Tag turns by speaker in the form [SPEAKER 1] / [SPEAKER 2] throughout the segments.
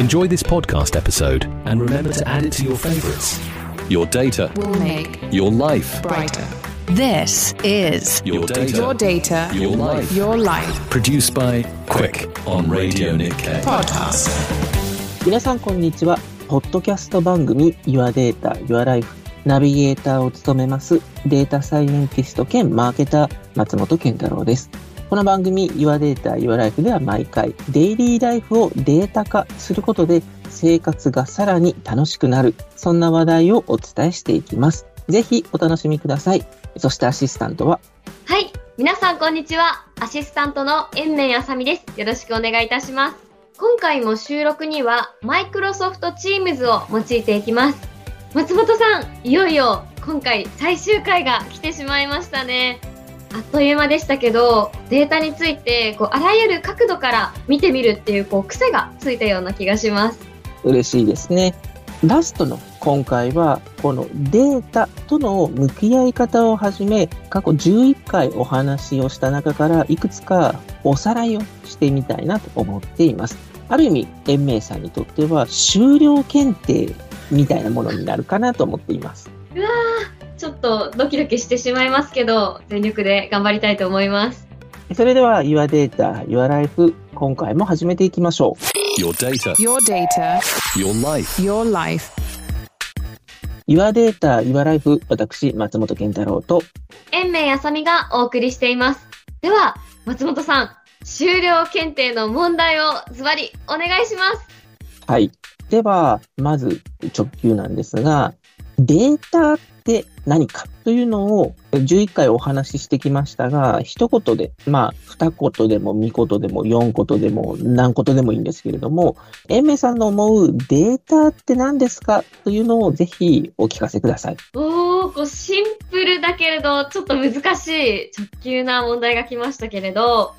[SPEAKER 1] Enjoy this podcast episode and remember to add it to your favorites. Your data,
[SPEAKER 2] will make
[SPEAKER 1] your life,
[SPEAKER 2] brighter. This is
[SPEAKER 1] your data,
[SPEAKER 2] your data,
[SPEAKER 1] your life.
[SPEAKER 2] your life
[SPEAKER 1] Produced by Quick on Radio Nikkei.
[SPEAKER 2] podcast.
[SPEAKER 3] 皆さんこんにちは。ポッドキャスト番組 Your Data, Your Life ナビゲーターを務めますデータサイエンティスト兼マーケター松本健太郎です。この番組 Your Data, Your Life では毎回デイリーライフをデータ化することで生活がさらに楽しくなるそんな話題をお伝えしていきます。ぜひお楽しみください。そしてアシスタントは？
[SPEAKER 4] はい。皆さん、こんにちは。アシスタントの円面あさみです。よろしくお願いいたします。今回も収録には、マイクロソフト Teams を用いていきます。松本さん、いよいよ今回最終回が来てしまいましたね。あっという間でしたけど、データについて、こう、あらゆる角度から見てみるっていう、こう、癖がついたような気がします。
[SPEAKER 3] 嬉しいですね。ラストの今回は、このデータとの向き合い方をはじめ、過去11回お話をした中から、いくつかおさらいをしてみたいなと思っています。ある意味、延命さんにとっては終了検定みたいなものになるかなと思っています。
[SPEAKER 4] うわー、ちょっとドキドキしてしまいますけど、全力で頑張りたいと思います。
[SPEAKER 3] それでは、Your Data, Your Life、今回も始めていきましょう。
[SPEAKER 1] Your data,
[SPEAKER 2] Your data,
[SPEAKER 1] your life.
[SPEAKER 2] your life.
[SPEAKER 3] Your Data, Your Life、私、松本健太郎と、
[SPEAKER 4] 円明あさみがお送りしています。では、松本さん、終了検定の問題をズバリお願いします。
[SPEAKER 3] はい。では、まず直球なんですが、データって何かというのを11回お話ししてきましたが、一言で、まあ、二言でも三言でも四言でも何言でもいいんですけれども、英明さんの思うデータって何ですかというのをぜひお聞かせください。
[SPEAKER 4] おー、こうシンプルだけれど、ちょっと難しい直球な問題が来ましたけれど、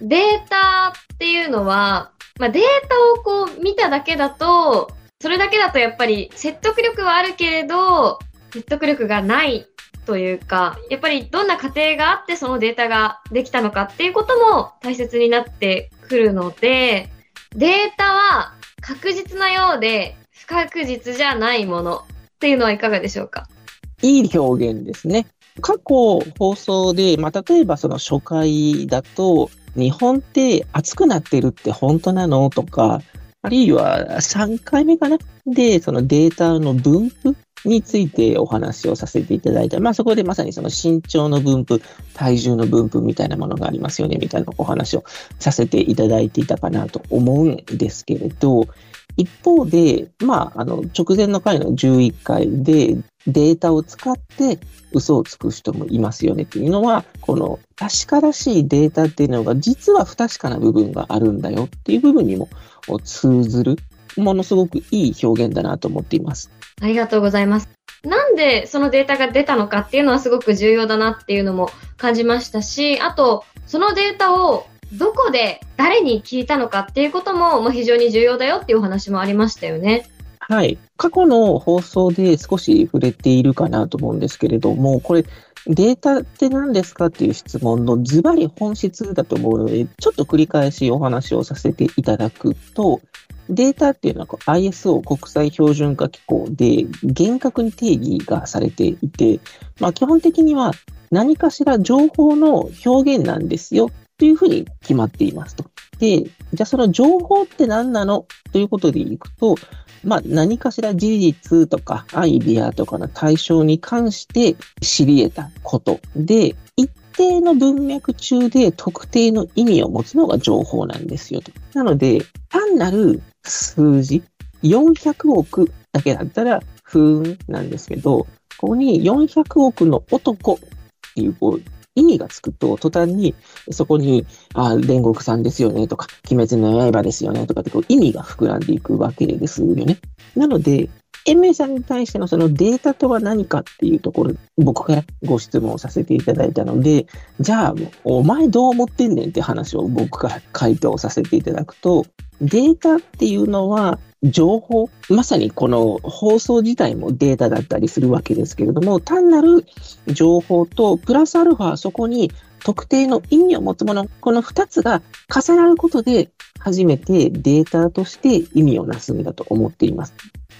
[SPEAKER 4] データっていうのは、まあ、データをこう見ただけだと、それだけだとやっぱり説得力はあるけれど、説得力がないというか、やっぱりどんな過程があってそのデータができたのかっていうことも大切になってくるので、データは確実なようで不確実じゃないものっていうのはいかがでしょうか？
[SPEAKER 3] いい表現ですね。過去放送で、まあ、例えばその初回だと、日本って暑くなってるって本当なのとか、あるいは3回目かな？で、そのデータの分布についてお話をさせていただいた。まあそこでまさにその身長の分布、体重の分布みたいなものがありますよね、みたいなお話をさせていただいていたかなと思うんですけれど、一方で、まあ、あの、直前の回の11回でデータを使って嘘をつく人もいますよねっていうのは、この確からしいデータっていうのが実は不確かな部分があるんだよっていう部分にも通ずる、ものすごくいい表現だなと思っています。
[SPEAKER 4] ありがとうございます。なんでそのデータが出たのかっていうのはすごく重要だなっていうのも感じましたし、あと、そのデータをどこで誰に聞いたのかっていうこともまあ非常に重要だよっていうお話もありましたよね。
[SPEAKER 3] はい。過去の放送で少し触れているかなと思うんですけれども、これ、データって何ですかっていう質問のズバリ本質だと思うので、ちょっと繰り返しお話をさせていただくと、データっていうのは ISO 国際標準化機構で厳格に定義がされていて、まあ基本的には何かしら情報の表現なんですよというふうに決まっていますと。で、じゃあその情報って何なのということでいくと、まあ何かしら事実とかアイディアとかの対象に関して知り得たことで、一定の文脈中で特定の意味を持つのが情報なんですよと。なので、単なる数字、400億だけだったら、ふーんなんですけど、ここに400億の男っていうこう意味がつくと、途端にそこに、あ、煉獄さんですよねとか、鬼滅の刃ですよねとかってこう意味が膨らんでいくわけですよね。なので、延命さんに対してのそのデータとは何かっていうところ、僕からご質問をさせていただいたので、じゃあ、お前どう思ってんねんって話を僕から回答させていただくと、データっていうのは情報、まさにこの放送自体もデータだったりするわけですけれども、単なる情報とプラスアルファそこに特定の意味を持つもの、この二つが重なることで初めてデータとして意味をなすんだと思っています。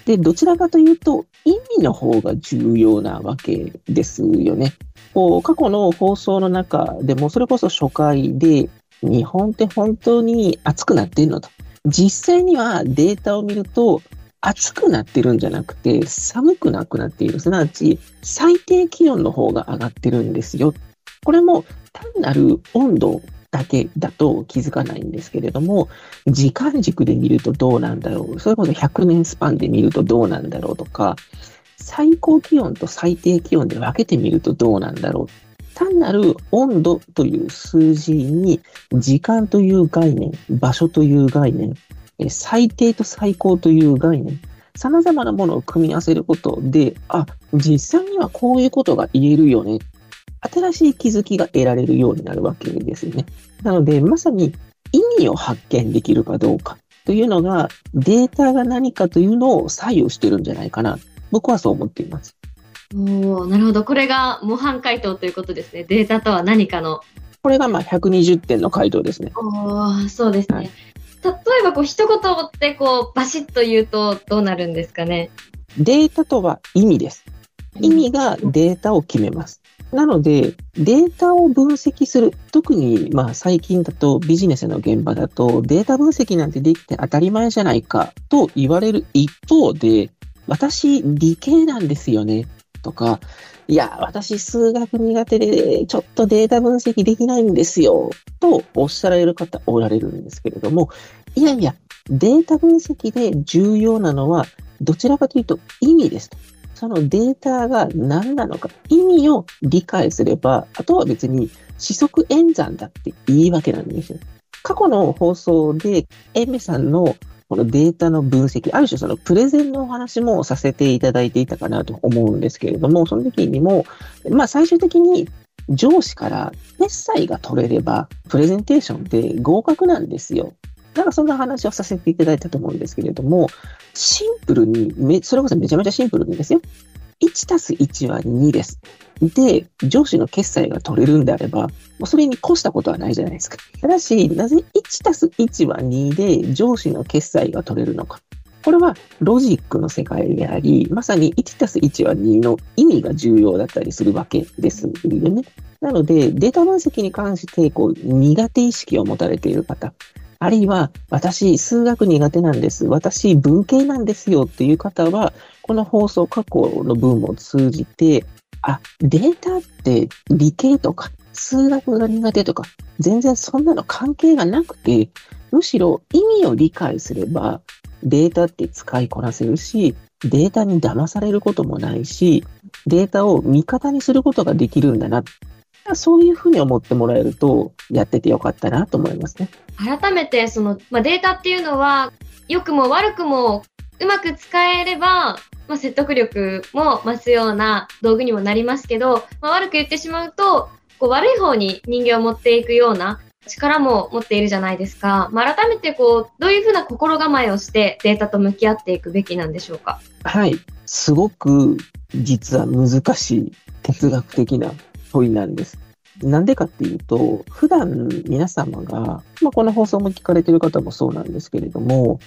[SPEAKER 3] で、どちらかというと、意味の方が重要なわけですよね。こう、過去の放送の中でも、それこそ初回で、日本って本当に暑くなってんのと。実際にはデータを見ると、暑くなってるんじゃなくて、寒くなくなっている。すなわち、最低気温の方が上がってるんですよ。これも単なる温度だけだと気づかないんですけれども、時間軸で見るとどうなんだろう。それこそ100年スパンで見るとどうなんだろうとか、最高気温と最低気温で分けてみるとどうなんだろう。単なる温度という数字に時間という概念、場所という概念、最低と最高という概念、様々なものを組み合わせることで、あ、実際にはこういうことが言えるよね。新しい気づきが得られるようになるわけですよね。なので、まさに意味を発見できるかどうかというのが、データが何かというのを左右してるんじゃないかな。僕はそう思っています。
[SPEAKER 4] おなるほど。これが模範解答ということですね。データとは何かの。
[SPEAKER 3] これがまあ120点の回答ですね。
[SPEAKER 4] おそうですね。はい例えばこう一言ってこうバシッと言うとどうなるんですかね
[SPEAKER 3] データとは意味です。意味がデータを決めます。なので、データを分析する。特に、まあ、最近だとビジネスの現場だと、データ分析なんてできて当たり前じゃないかと言われる一方で、私、理系なんですよね。とか、いや、私、数学苦手で、ちょっとデータ分析できないんですよ。とおっしゃられる方おられるんですけれども、いやいや、データ分析で重要なのは、どちらかというと意味ですと。そのデータが何なのか、意味を理解すれば、あとは別に四則演算だっていいわけなんですよ。過去の放送で、エメさんのこのデータの分析、ある種そのプレゼンのお話もさせていただいていたかなと思うんですけれども、その時にも、まあ最終的に上司から決済が取れれば、プレゼンテーションって合格なんですよ。なんかそんな話をさせていただいたと思うんですけれども、シンプルに、それこそめちゃめちゃシンプルにですよ。1たす1は2です。で、上司の決済が取れるんであれば、それに越したことはないじゃないですか。ただし、なぜ1たす1は2で上司の決済が取れるのか。これはロジックの世界であり、まさに1たす1は2の意味が重要だったりするわけですよね。なので、データ分析に関して、こう、苦手意識を持たれている方、あるいは、私、数学苦手なんです。私、文系なんですよっていう方は、この放送過去の文を通じて、あ、データって理系とか、数学が苦手とか、全然そんなの関係がなくて、むしろ意味を理解すれば、データって使いこなせるし、データに騙されることもないし、データを味方にすることができるんだな。そういうふうに思ってもらえると、やっててよかったなと思いますね。
[SPEAKER 4] 改めて、その、まあ、データっていうのは、良くも悪くもうまく使えれば、まあ、説得力も増すような道具にもなりますけど、まあ、悪く言ってしまうと、こう悪い方に人間を持っていくような力も持っているじゃないですか。まあ、改めてこう、どういうふうな心構えをしてデータと向き合っていくべきなんでしょうか？
[SPEAKER 3] はい。すごく実は難しい哲学的な問いなんです。なんでかっていうと、普段皆様が、まあ、この放送も聞かれてる方もそうなんですけれども、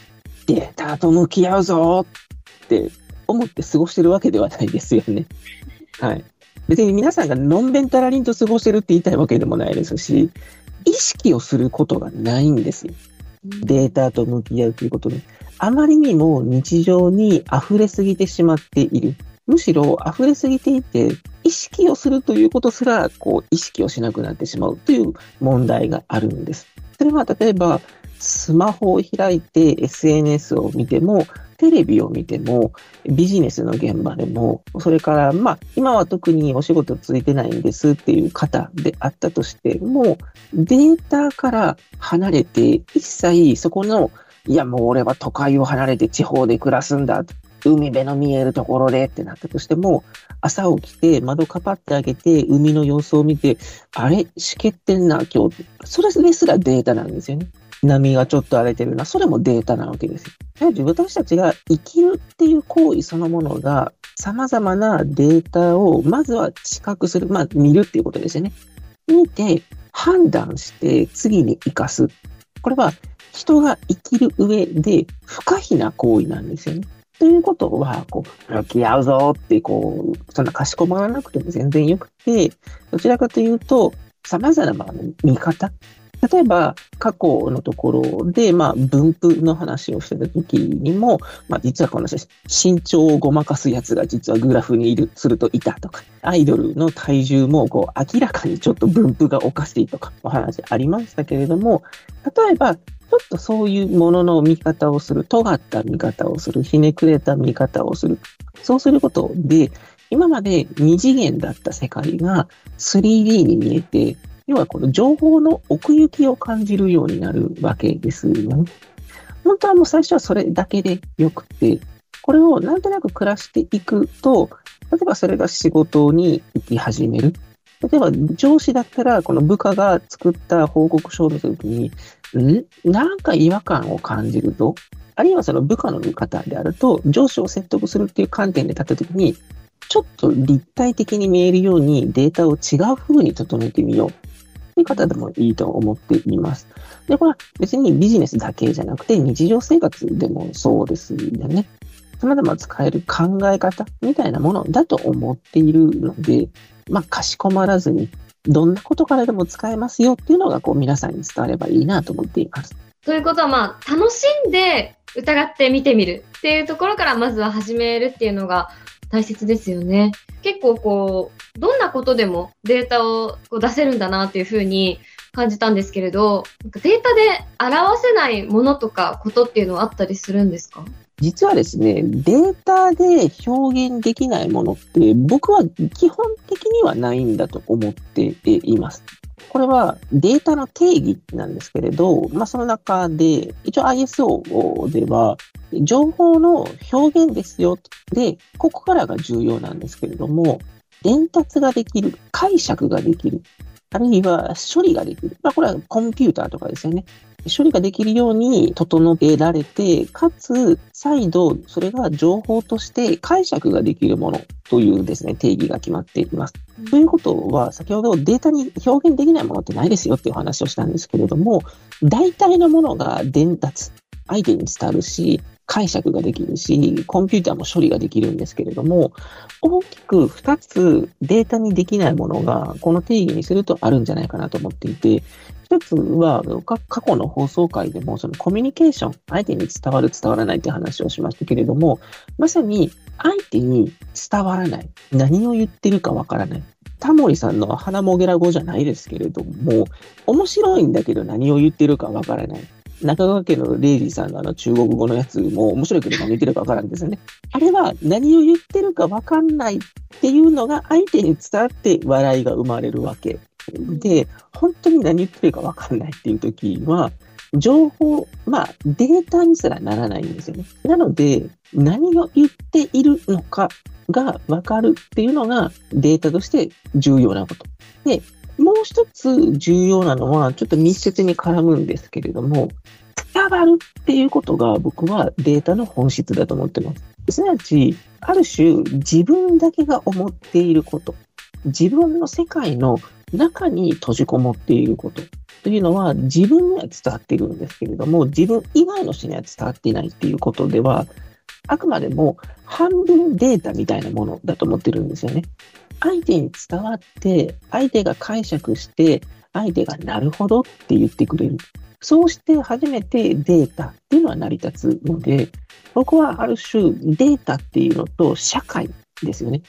[SPEAKER 3] データと向き合うぞって思って過ごしてるわけではないですよね。はい。別に皆さんがのんべんたらりんと過ごしてるって言いたいわけでもないですし、意識をすることがないんですよ。データと向き合うということで。あまりにも日常に溢れすぎてしまっている。むしろ溢れすぎていて、意識をするということすら、こう、意識をしなくなってしまうという問題があるんです。それは例えば、スマホを開いて SNS を見ても、テレビを見ても、ビジネスの現場でも、それから、まあ、今は特にお仕事ついてないんですっていう方であったとしても、データから離れて、一切そこの、いや、もう俺は都会を離れて地方で暮らすんだ。海辺の見えるところでってなったとしても、朝起きて窓かぱってあげて海の様子を見て、あれ、しけってんな、今日。それすらデータなんですよね。波がちょっと荒れてるな。それもデータなわけですよ。私たちが生きるっていう行為そのものが、様々なデータをまずは知覚する。まあ、見るっていうことですよね。見て、判断して次に活かす。これは人が生きる上で不可避な行為なんですよね。ということは、こう、向き合うぞって、こう、そんなかしこまらなくても全然よくて、どちらかというと、様々な見方。例えば、過去のところで、まあ、分布の話をしてた時にも、まあ、実はこの身長をごまかすやつが実はグラフにいる、するといたとか、アイドルの体重も、こう、明らかにちょっと分布がおかしいとか、お話ありましたけれども、例えば、ちょっとそういうものの見方をする、尖った見方をする、ひねくれた見方をする。そうすることで、今まで2次元だった世界が 3D に見えて、要はこの情報の奥行きを感じるようになるわけですよね。本当はもう最初はそれだけでよくて、これをなんとなく暮らしていくと、例えばそれが仕事に行き始める。例えば上司だったら、この部下が作った報告書を見たときに、ん？なんか違和感を感じるぞ。あるいはその部下の見方であると、上司を説得するっていう観点で立ったときに、ちょっと立体的に見えるようにデータを違う風に整えてみよう。方でもいいと思っています。で、これは別にビジネスだけじゃなくて日常生活でもそうですよね。様々使える考え方みたいなものだと思っているので、まあ、かしこまらずにどんなことからでも使えますよっていうのがこう皆さんに伝わればいいなと思っています。
[SPEAKER 4] ということはまあ楽しんで疑って見てみるっていうところからまずは始めるっていうのが大切ですよね。結構こう、どんなことでもデータをこう出せるんだなっていうふうに感じたんですけれど、データで表せないものとかことっていうのはあったりするんですか？
[SPEAKER 3] 実はですね、データで表現できないものって僕は基本的にはないんだと思っています。これはデータの定義なんですけれど、まあ、その中で、一応 ISO では、情報の表現ですよ。で、ここからが重要なんですけれども、伝達ができる、解釈ができる、あるいは処理ができる。まあ、これはコンピューターとかですよね。処理ができるように整えられて、かつ、再度、それが情報として解釈ができるものというですね、定義が決まっています。ということは、先ほどデータに表現できないものってないですよっていう話をしたんですけれども、大体のものが伝達、相手に伝わるし、解釈ができるし、コンピューターも処理ができるんですけれども、大きく2つデータにできないものが、この定義にするとあるんじゃないかなと思っていて、一つは、過去の放送回でも、そのコミュニケーション、相手に伝わる、伝わらないって話をしましたけれども、まさに相手に伝わらない。何を言ってるかわからない。タモリさんの花もげら語じゃないですけれども、面白いんだけど何を言ってるかわからない。中川家のレイジーさんのあの中国語のやつも面白いけど何言ってるかわからんですよね。あれは何を言ってるかわかんないっていうのが相手に伝わって笑いが生まれるわけで、本当に何言ってるかわかんないっていう時は、情報、まあデータにすらならないんですよね。なので、何を言っているのかがわかるっていうのがデータとして重要なこと。で、もう一つ重要なのは、ちょっと密接に絡むんですけれども、伝わるっていうことが僕はデータの本質だと思ってます。すなわち、ある種自分だけが思っていること、自分の世界の中に閉じこもっていることというのは自分には伝わっているんですけれども、自分以外の人には伝わっていないっていうことでは、あくまでも半分データみたいなものだと思ってるんですよね。相手に伝わって、相手が解釈して、相手がなるほどって言ってくれる。そうして初めてデータっていうのは成り立つので、僕はある種データっていうのと社会ですよね。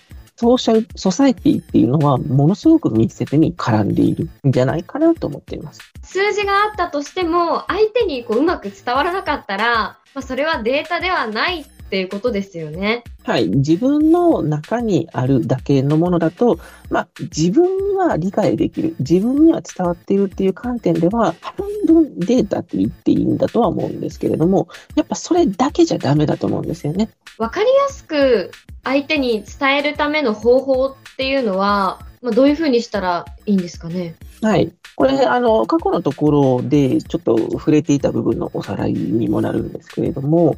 [SPEAKER 3] ソーシャル、ソサエティっていうのはものすごく密接に絡んでいるんじゃないかなと思っています。
[SPEAKER 4] 数字があったとしても、相手にこううまく伝わらなかったら、まあ、それはデータではないっていうことですよね。
[SPEAKER 3] はい。自分の中にあるだけのものだと、まあ、自分には理解できる。自分には伝わっているっていう観点では、半分データって言っていいんだとは思うんですけれども、やっぱそれだけじゃダメだと思うんですよね。
[SPEAKER 4] わかりやすく相手に伝えるための方法っていうのは、まあ、どういうふうにしたらいいんですかね？
[SPEAKER 3] はい。これ、あの、過去のところでちょっと触れていた部分のおさらいにもなるんですけれども、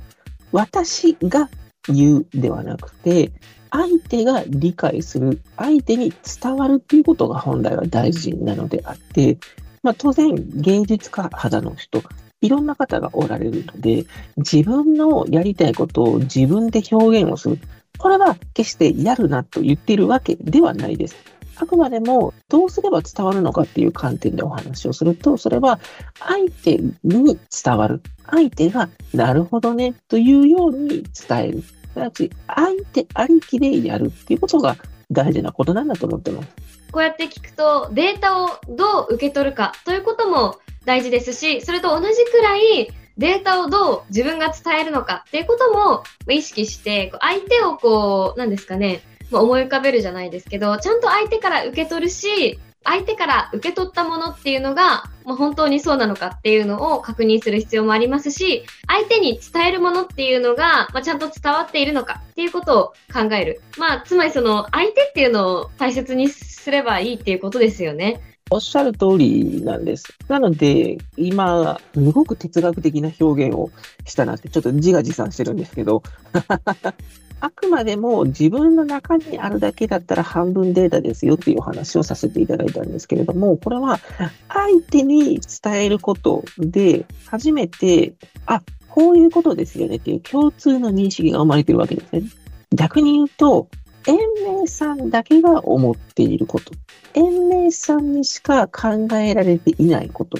[SPEAKER 3] 私が言うではなくて、相手が理解する、相手に伝わるっていうことが本来は大事なのであって、まあ、当然芸術家肌の人、いろんな方がおられるので、自分のやりたいことを自分で表現をする。これは決してやるなと言っているわけではないです。あくまでもどうすれば伝わるのかっていう観点でお話をすると、それは相手に伝わる。相手がなるほどねというように伝える。すなわち相手ありきでやるっていうことが大事なことなんだと思ってます。
[SPEAKER 4] こうやって聞くと、データをどう受け取るかということも大事ですし、それと同じくらいデータをどう自分が伝えるのかっていうことも意識して、相手をこう、なんですかね、思い浮かべるじゃないですけど、ちゃんと相手から受け取るし、相手から受け取ったものっていうのが、まあ、本当にそうなのかっていうのを確認する必要もありますし、相手に伝えるものっていうのが、まあ、ちゃんと伝わっているのかっていうことを考える。まあ、つまりその相手っていうのを大切にすればいいっていうことですよね。
[SPEAKER 3] おっしゃる通りなんです。なので、今、すごく哲学的な表現をしたなって、ちょっと自画自賛してるんですけど、あくまでも自分の中にあるだけだったら半分データですよっていうお話をさせていただいたんですけれども、これは相手に伝えることで初めて、あ、こういうことですよねっていう共通の認識が生まれてるわけですね。逆に言うと、延命さんだけが思っていること。延命さんにしか考えられていないこと。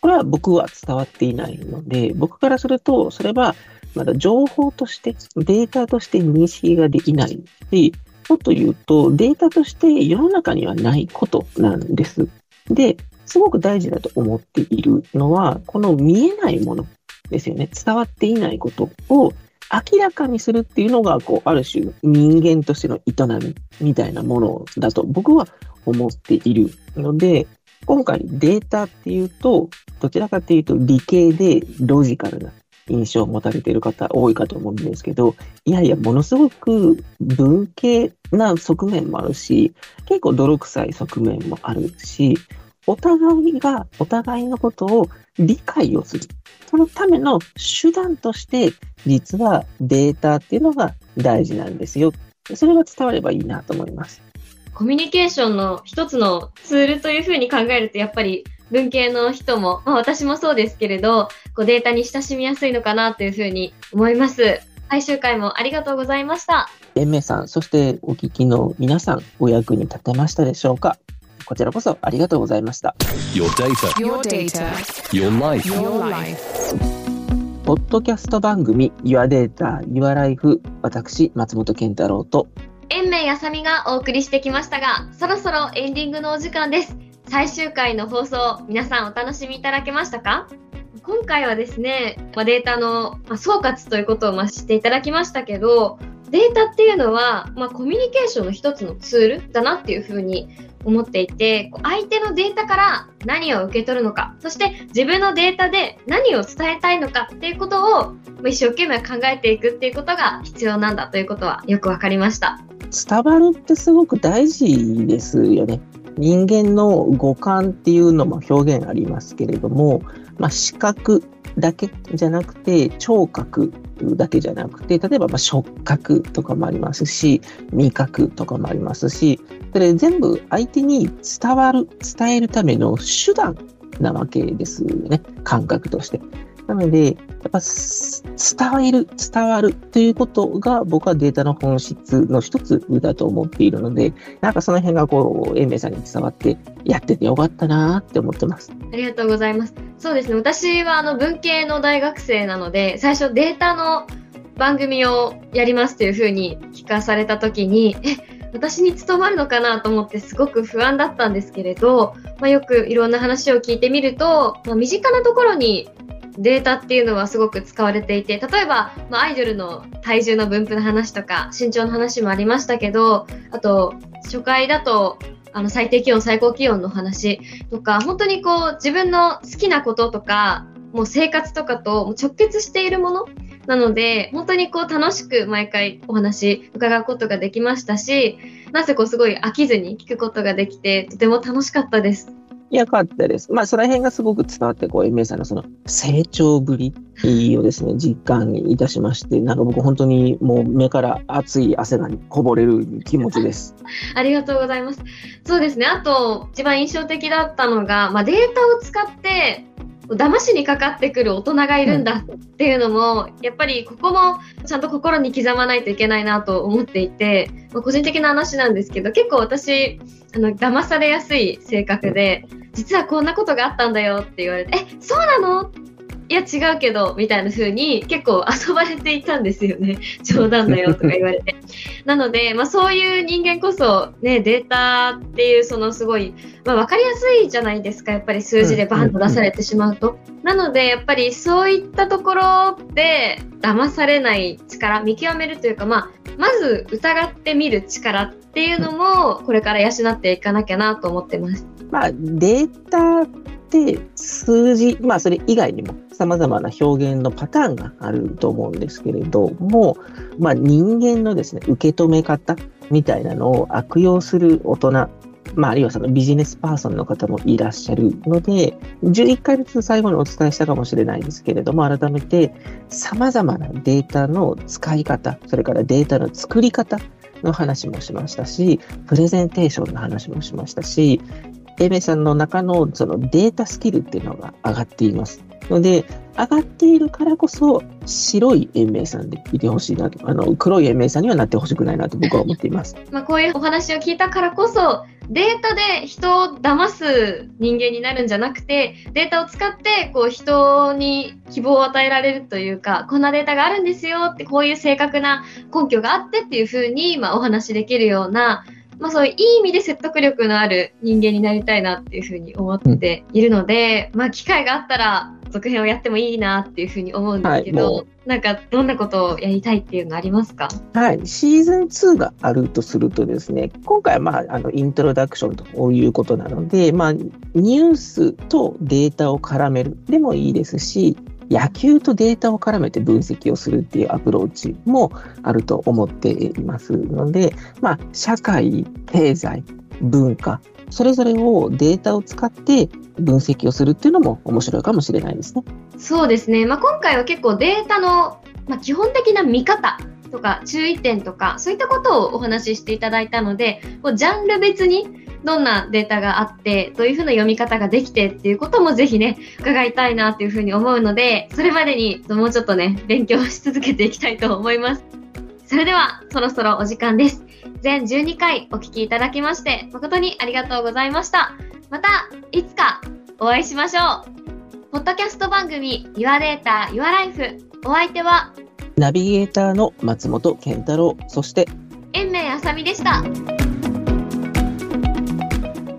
[SPEAKER 3] これは僕は伝わっていないので、僕からすると、それはまだ情報として、データとして認識ができないし、もっと言うと、データとして世の中にはないことなんです。で、すごく大事だと思っているのは、この見えないものですよね。伝わっていないことを明らかにするっていうのが、こう、ある種人間としての営みみたいなものだと僕は思っているので、今回データっていうと、どちらかっていうと理系でロジカルな印象を持たれている方多いかと思うんですけど、いやいや、ものすごく文系な側面もあるし、結構泥臭い側面もあるし、お互いがお互いのことを理解をする。そのための手段として、実はデータっていうのが大事なんですよ。それが伝わればいいなと思います。
[SPEAKER 4] コミュニケーションの一つのツールというふうに考えると、やっぱり文系の人も、まあ私もそうですけれど、こうデータに親しみやすいのかなというふうに思います。最終回もありがとうございました。
[SPEAKER 3] 連盟さん、そしてお聞きの皆さん、お役に立てましたでしょうか？こちらこそありがとうございました。
[SPEAKER 1] Your data.
[SPEAKER 2] Your data.
[SPEAKER 1] Your life.
[SPEAKER 2] Your life.
[SPEAKER 3] ポッドキャスト番組 Your Data, Your Life 私、松本健太郎と
[SPEAKER 4] 延命あさみがお送りしてきましたが、そろそろエンディングのお時間です。最終回の放送、皆さんお楽しみいただけましたか？今回はですね、まあ、データの、まあ、総括ということをまあ知っていただきましたけど、データっていうのは、まあ、コミュニケーションの一つのツールだなっていうふうに思っていて、相手のデータから何を受け取るのか、そして自分のデータで何を伝えたいのかっていうことを一生懸命考えていくっていうことが必要なんだということはよくわかりました。
[SPEAKER 3] 伝わるってすごく大事ですよね。人間の五感っていうのも表現ありますけれども、まあ、視覚だけじゃなくて、聴覚だけじゃなくて、例えばま触覚とかもありますし、味覚とかもありますし、それ全部相手に伝わる、伝えるための手段なわけですよね、感覚として。なので、やっぱ伝える、伝わるということが僕はデータの本質の一つだと思っているので、なんかその辺がこう、英明さんに伝わってやっててよかったなって思ってます。
[SPEAKER 4] ありがとうございます。そうですね。私はあの文系の大学生なので、最初データの番組をやりますというふうに聞かされたときに、私に務まるのかなと思ってすごく不安だったんですけれど、まあ、よくいろんな話を聞いてみると、まあ、身近なところにデータっていうのはすごく使われていて、例えば、まあ、アイドルの体重の分布の話とか、身長の話もありましたけど、あと、初回だと、あの、最低気温、最高気温の話とか、本当にこう、自分の好きなこととか、もう生活とかと直結しているものなので、本当にこう楽しく毎回お話伺うことができましたし、なぜこうすごい飽きずに聞くことができて、とても楽しかったです。
[SPEAKER 3] よかったです。まあ、その辺がすごく伝わって、こう、エメさんのその成長ぶりをですね、実感いたしまして、なんか僕本当にもう目から熱い汗がこぼれる気持ちです。
[SPEAKER 4] ありがとうございます。そうですね。あと、一番印象的だったのが、まあ、データを使って、騙しにかかってくる大人がいるんだっていうのも、やっぱりここもちゃんと心に刻まないといけないなと思っていて、まあ、個人的な話なんですけど、結構私、あの、騙されやすい性格で、実はこんなことがあったんだよって言われて、え、そうなのいや違うけど、みたいな風に結構遊ばれていたんですよね。冗談だよとか言われて。なので、まあそういう人間こそね、データっていうそのすごい、まあわかりやすいじゃないですか。やっぱり数字でバンと出されてしまうと。なので、やっぱりそういったところで騙されない力、見極めるというか、まあ、まず疑ってみる力っていうのも、これから養っていかなきゃなと思ってます。
[SPEAKER 3] まあ、データって数字、まあそれ以外にも様々な表現のパターンがあると思うんですけれども、まあ人間のですね、受け止め方みたいなのを悪用する大人、まああるいはそのビジネスパーソンの方もいらっしゃるので、11回目の最後にお伝えしたかもしれないですけれども、改めて様々なデータの使い方、それからデータの作り方、の話もしましたし、プレゼンテーションの話もしましたし、英明さんの中のそのデータスキルっていうのが上がっています。ので、上がっているからこそ、白い延命さんでいてほしいなと、あの、黒い延命さんにはなってほしくないなと僕は思っています。
[SPEAKER 4] まあ、こういうお話を聞いたからこそ、データで人を騙す人間になるんじゃなくて、データを使って、こう、人に希望を与えられるというか、こんなデータがあるんですよって、こういう正確な根拠があってっていうふうに、まあ、お話しできるような、まあそういういい意味で説得力のある人間になりたいなっていうふうに思っているので、うん、まあ機会があったら続編をやってもいいなっていうふうに思うんですけど、はい、なんかどんなことをやりたいっていうのありますか？
[SPEAKER 3] はい、シーズン2があるとするとですね、今回はまああのイントロダクションということなので、まあニュースとデータを絡めるでもいいですし、野球とデータを絡めて分析をするっていうアプローチもあると思っていますので、まあ、社会、経済、文化、それぞれをデータを使って分析をするっていうのも面白いかもしれないですね。
[SPEAKER 4] そうですね。まあ、今回は結構データの、まあ、基本的な見方とか注意点とかそういったことをお話ししていただいたので、こうジャンル別にどんなデータがあって、どういうふうな読み方ができてっていうこともぜひね、伺いたいなっていうふうに思うので、それまでにもうちょっとね、勉強し続けていきたいと思います。それでは、そろそろお時間です。全12回お聞きいただきまして、誠にありがとうございました。また、いつかお会いしましょう。ポッドキャスト番組 Your Data, Your Life お相手は
[SPEAKER 3] ナビゲーターの松本健太郎、そして
[SPEAKER 4] 延命あさみでした。ポ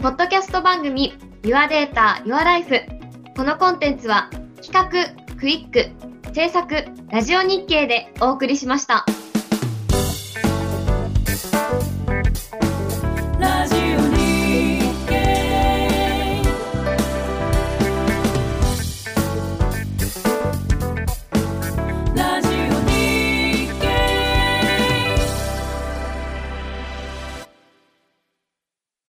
[SPEAKER 4] ッドキャスト番組 Your Data, Your Life このコンテンツは企画、クイック、制作、ラジオ日経でお送りしました。